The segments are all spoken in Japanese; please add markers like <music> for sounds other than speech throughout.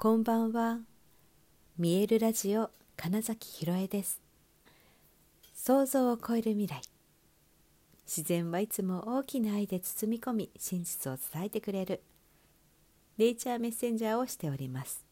こんばんは。見えるラジオ金崎ひろえです。想像を超える未来。自然はいつも大きな愛で包み込み、真実を伝えてくれる。ネイチャーメッセンジャーをしております。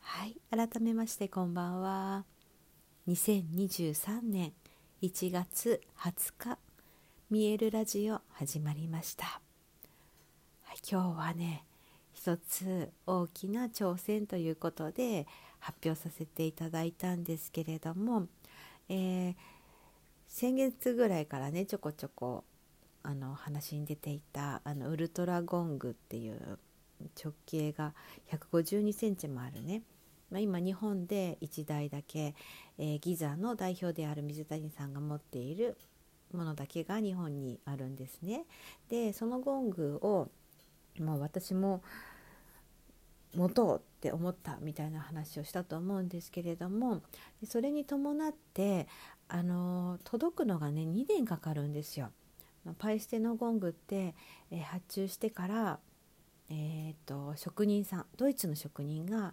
はい、改めましてこんばんは。2023年1月20日、見えるラジオ始まりました。はい、今日はね、一つ大きな挑戦ということで発表させていただいたんですけれども、えー、先月ぐらいからねちょこちょこあの話に出ていたあのウルトラゴングっていう直径が152センチもあるね、まあ、今日本で1台だけ、えー、ギザの代表である水谷さんが持っているものだけが日本にあるんですね。でそのゴングをもう私も持とうって思ったみたいな話をしたと思うんですけれどもそれに伴ってあの届くのがね2年かかるんですよ。パイステのゴングって、えー、発注してから、えーと、職人さんドイツの職人が、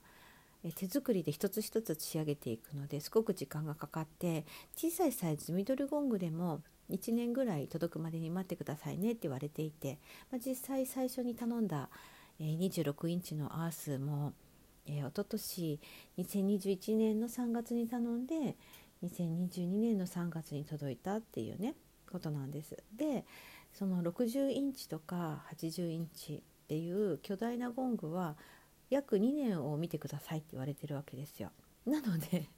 え、手作りで一つ一つ仕上げていくのですごく時間がかかって小さいサイズミドルゴングでも1年ぐらい届くまでに待ってくださいねって言われていて、まあ、実際最初に頼んだえ26インチのアースも、えー、おととし2021年の3月に頼んで2022年の3月に届いたっていうねことなんです。でその60インチとか80インチっていう巨大なゴングは約2年を見てくださいって言われてるわけですよ。なので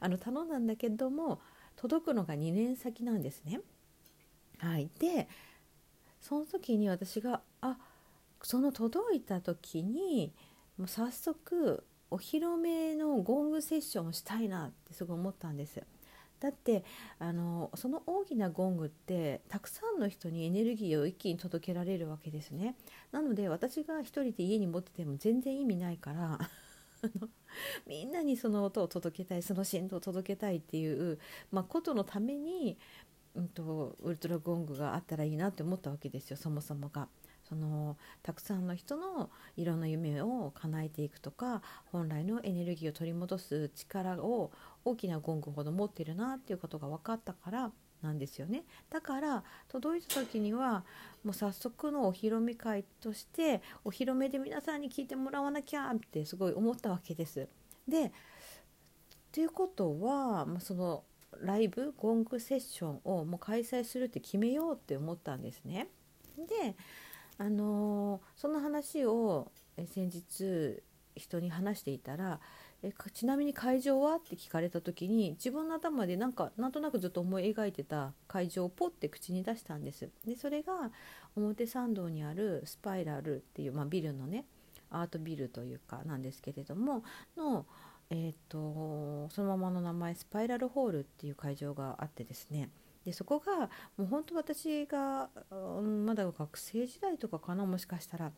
あの頼んだんだけども届くのが2年先なんですね。はい、でその時に私があその届いた時にもう早速お披露目のゴングセッションをしたいなってすごい思ったんです。だってあのその大きなゴングってたくさんの人にエネルギーを一気に届けられるわけですね。なので私が一人で家に持ってても全然意味ないから <laughs> みんなにその音を届けたいその振動を届けたいっていう、まあ、ことのために、うんとウルトラゴングがあったらいいなって思ったわけですよそもそもが。そのたくさんの人のいろんな夢を叶えていくとか本来のエネルギーを取り戻す力を大きなゴングほど持ってるなっていうことが分かったからなんですよねだから届いた時にはもう早速のお披露目会としてお披露目で皆さんに聞いてもらわなきゃってすごい思ったわけです。でということは、まあ、そのライブゴングセッションをもう開催するって決めようって思ったんですね。であのその話を先日人に話していたらえちなみに会場は？って聞かれた時に自分の頭でなんかなんとなくずっと思い描いてた会場をポッて口に出したんです。でそれが表参道にあるスパイラルっていう、まあ、ビルのねアートビルというかなんですけれどもの、えーとそのままの名前スパイラルホールっていう会場があってですねでそこがもう本当私が、うん、まだ学生時代とかかなもしかしたら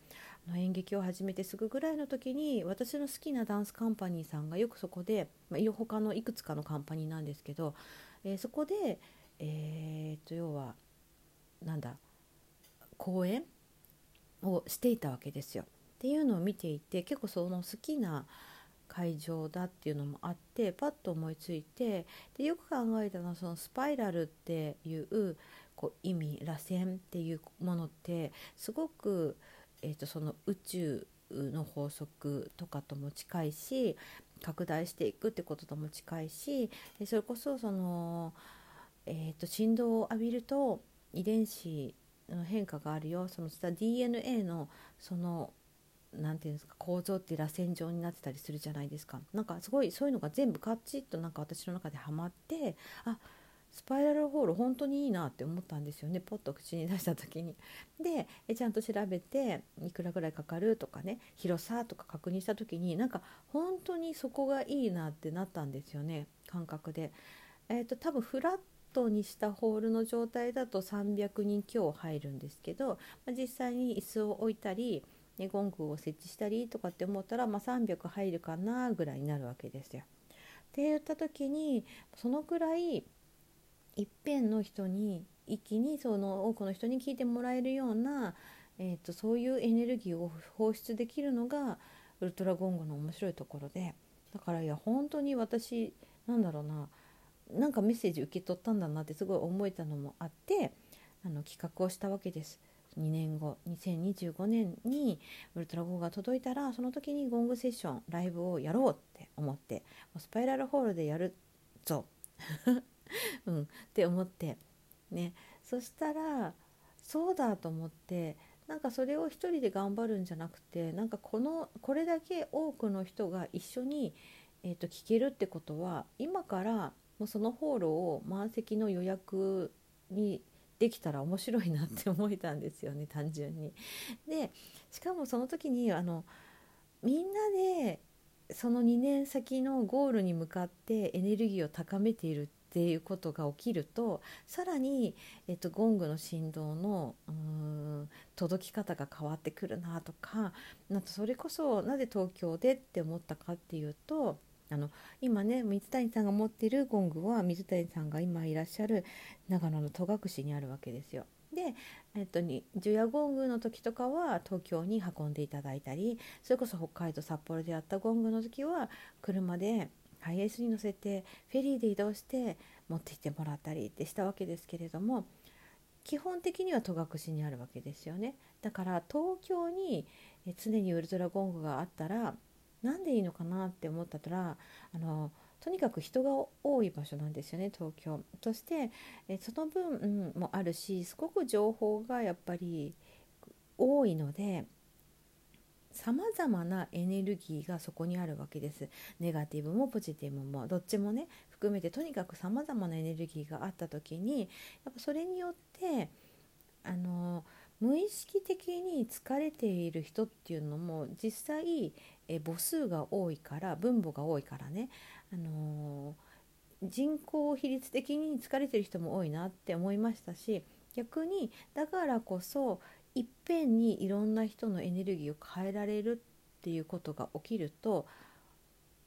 演劇を始めてすぐぐらいの時に私の好きなダンスカンパニーさんがよくそこで、まあ、他のいくつかのカンパニーなんですけど、えー、そこで、えー、と要はなんだ公演をしていたわけですよ。っていうのを見ていて結構その好きな会場だっていうのもあってパッと思いついてでよく考えたのはそのスパイラルっていうこう意味螺旋っていうものってすごく、えーと、その宇宙の法則とかとも近いし拡大していくってこととも近いしでそれこそその、えーと振動を浴びると遺伝子の変化があるよ。その DNA のその何て言うんですか構造って螺旋状になってたりするじゃないですかなんかすごいそういうのが全部カッチッとなんか私の中でハマってあスパイラルホール本当にいいなって思ったんですよねポッと口に出した時に。でちゃんと調べていくらぐらいかかるとかね広さとか確認した時になんか本当にそこがいいなってなったんですよね感覚で。えーと、多分フラットにしたホールの状態だと300人強入るんですけど、まあ、実際に椅子を置いたりね、ゴングを設置したりとかって思ったら、まあ、300入るかなぐらいになるわけですよ。って言った時にそのくらいいっぺんの人に一気にその多くの人に聞いてもらえるような、えーと、そういうエネルギーを放出できるのがウルトラゴングの面白いところでだからいや本当に私なんだろうななんかメッセージ受け取ったんだなってすごい思えたのもあってあの企画をしたわけです。2年後2025年にウルトラゴンが届いたらその時にゴングセッションライブをやろうって思ってスパイラルホールでやるぞ、<laughs> うん、って思ってね。そしたらそうだと思ってなんかそれを一人で頑張るんじゃなくてなんかこのこれだけ多くの人が一緒に、えーと、聞けるってことは今からもうそのホールを満席の予約にできたら面白いなって思えたんですよね単純に。でしかもその時にあのみんなでその2年先のゴールに向かってエネルギーを高めているっていうことが起きるとさらに、えっと、ゴングの振動のうん届き方が変わってくるなとかなんとそれこそなぜ東京でって思ったかっていうとあの今ね水谷さんが持ってるゴングは水谷さんが今いらっしゃる長野の戸隠にあるわけですよ。で、えっと、に除夜ゴングの時とかは東京に運んでいただいたりそれこそ北海道札幌でやったゴングの時は車でハイエースに乗せてフェリーで移動して持ってきてもらったりってしたわけですけれども基本的には戸隠にあるわけですよねだから東京に常にウルトラゴングがあったら何でいいのかなって思ったらあのとにかく人が多い場所なんですよね東京。そしてえその分、もあるしすごく情報がやっぱり多いのでさまざまなエネルギーがそこにあるわけですネガティブもポジティブもどっちもね含めてとにかくさまざまなエネルギーがあった時にやっぱそれによってあの無意識的に疲れている人っていうのも実際え母数が多いから分母が多いからね、あの人口比率的に疲れてる人も多いなって思いましたし逆にだからこそいっぺんにいろんな人のエネルギーを変えられるっていうことが起きると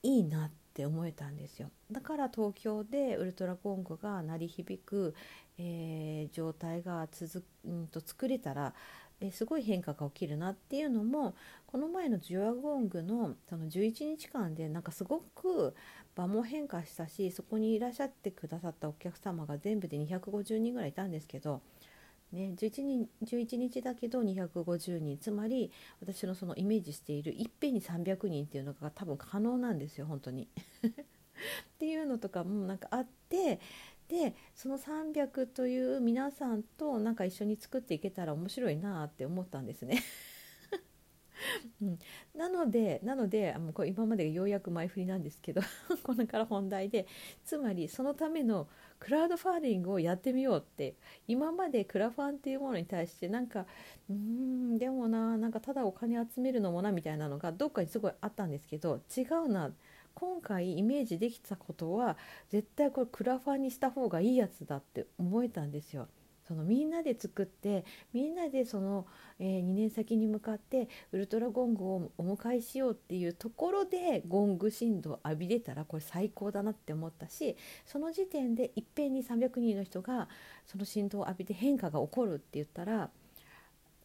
いいなって思えたんですよ。だから東京でウルトラコングが鳴り響く、えー、状態が続うんと作れたらえすごい変化が起きるなっていうのもこの前のジュアゴングのその11日間でなんかすごく場も変化したしそこにいらっしゃってくださったお客様が全部で250人ぐらいいたんですけどね、11, 人11日だけど250人つまり私のそのイメージしているいっぺんに300人っていうのが多分可能なんですよ本当に。<laughs> っていうのとかもなんかあってでその300という皆さんとなんか一緒に作っていけたら面白いなって思ったんですね。<laughs> うん、なのでなのでもうこれ今までようやく前振りなんですけど <laughs> これから本題でつまりそのためのクラウドファンディングをやってみようって今までクラファンっていうものに対してなんかうんでもななんかただお金集めるのもなみたいなのがどっかにすごいあったんですけど違うな今回イメージできたことは絶対これクラファンにした方がいいやつだって思えたんですよ。そのみんなで作ってみんなでその、えー、2年先に向かってウルトラゴングをお迎えしようっていうところでゴング振動を浴びれたらこれ最高だなって思ったしその時点でいっぺんに300人の人がその振動を浴びて変化が起こるって言ったら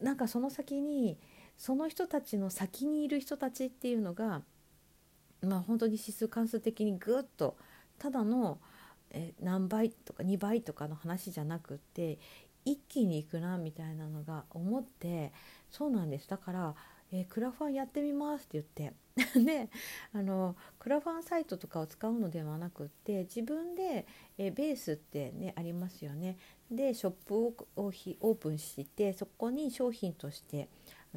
なんかその先にその人たちの先にいる人たちっていうのがまあ本当に指数関数的にぐっとただのえ何倍とか2倍とかの話じゃなくって一気にいくなみたいなのが思ってそうなんです。だから、えー、クラファンやってみますって言って。<laughs> であのクラファンサイトとかを使うのではなくって自分で、えー、ベースってねありますよね。でショップをオープンしてそこに商品として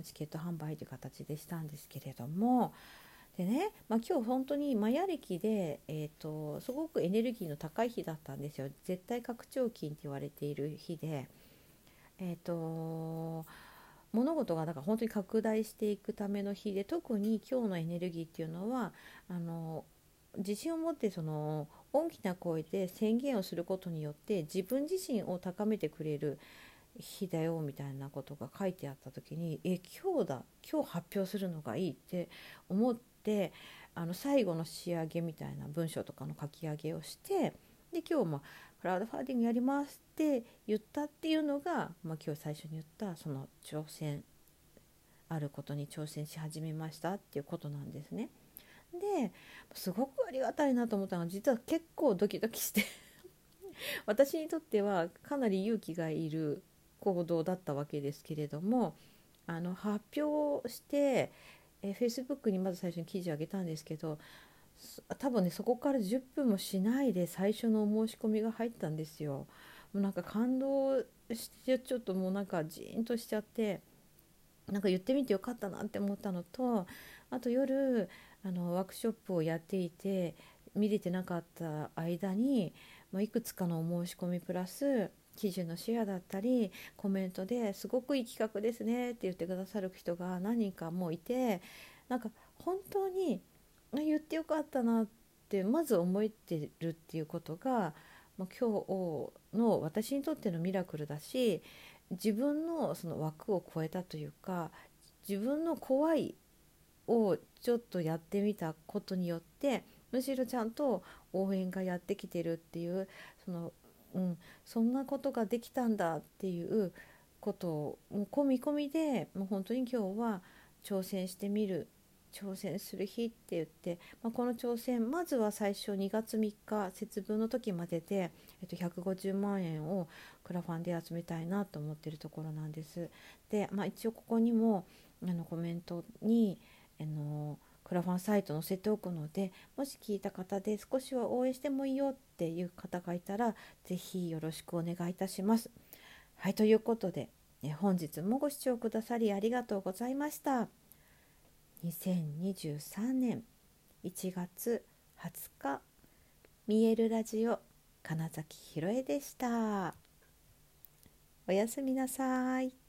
チケット販売という形でしたんですけれどもでね、まあ、今日本当にマヤ暦で、えーと、すごくエネルギーの高い日だったんですよ。絶対拡張金って言われている日で、えーと、物事がだから本当に拡大していくための日で特に今日のエネルギーっていうのはあの自信を持ってその大きな声で宣言をすることによって自分自身を高めてくれる日だよみたいなことが書いてあった時にえ今日だ今日発表するのがいいって思ってあの最後の仕上げみたいな文章とかの書き上げをしてで今日もクラウドファンディングやりますって言ったっていうのが、まあ、今日最初に言ったその挑戦あることに挑戦し始めましたっていうことなんですね。ですごくありがたいなと思ったのが実は結構ドキドキして <laughs> 私にとってはかなり勇気がいる行動だったわけですけれどもあの発表してえ Facebook にまず最初に記事を上げたんですけど多分ねそこから10分もしないで最初のお申し込みが入ったんですよ。もうなんか感動してちょっともうなんかジーンとしちゃってなんか言ってみてよかったなって思ったのとあと夜あのワークショップをやっていて見れてなかった間に、まあ、いくつかのお申し込みプラス記事のシェアだったりコメントですごくいい企画ですねって言ってくださる人が何人かもいてなんか本当に言ってよかったなってまず思えてるっていうことが、今日の私にとってのミラクルだし自分のその枠を超えたというか自分の怖いをちょっとやってみたことによってむしろちゃんと応援がやってきてるっていうその、うん、そんなことができたんだっていうことをもう込み込みでもう本当に今日は挑戦してみる挑戦する日って言って、まあ、この挑戦まずは最初2月3日節分の時までで、えっと、150万円をクラファンで集めたいなと思ってるところなんです。で、まあ、一応ここにもあのコメントにあのクラファンサイト載せておくのでもし聞いた方で少しは応援してもいいよっていう方がいたら是非よろしくお願いいたします。はいということで本日もご視聴くださりありがとうございました。2023年1月20日見えるラジオ金崎ひろえでした。おやすみなさい。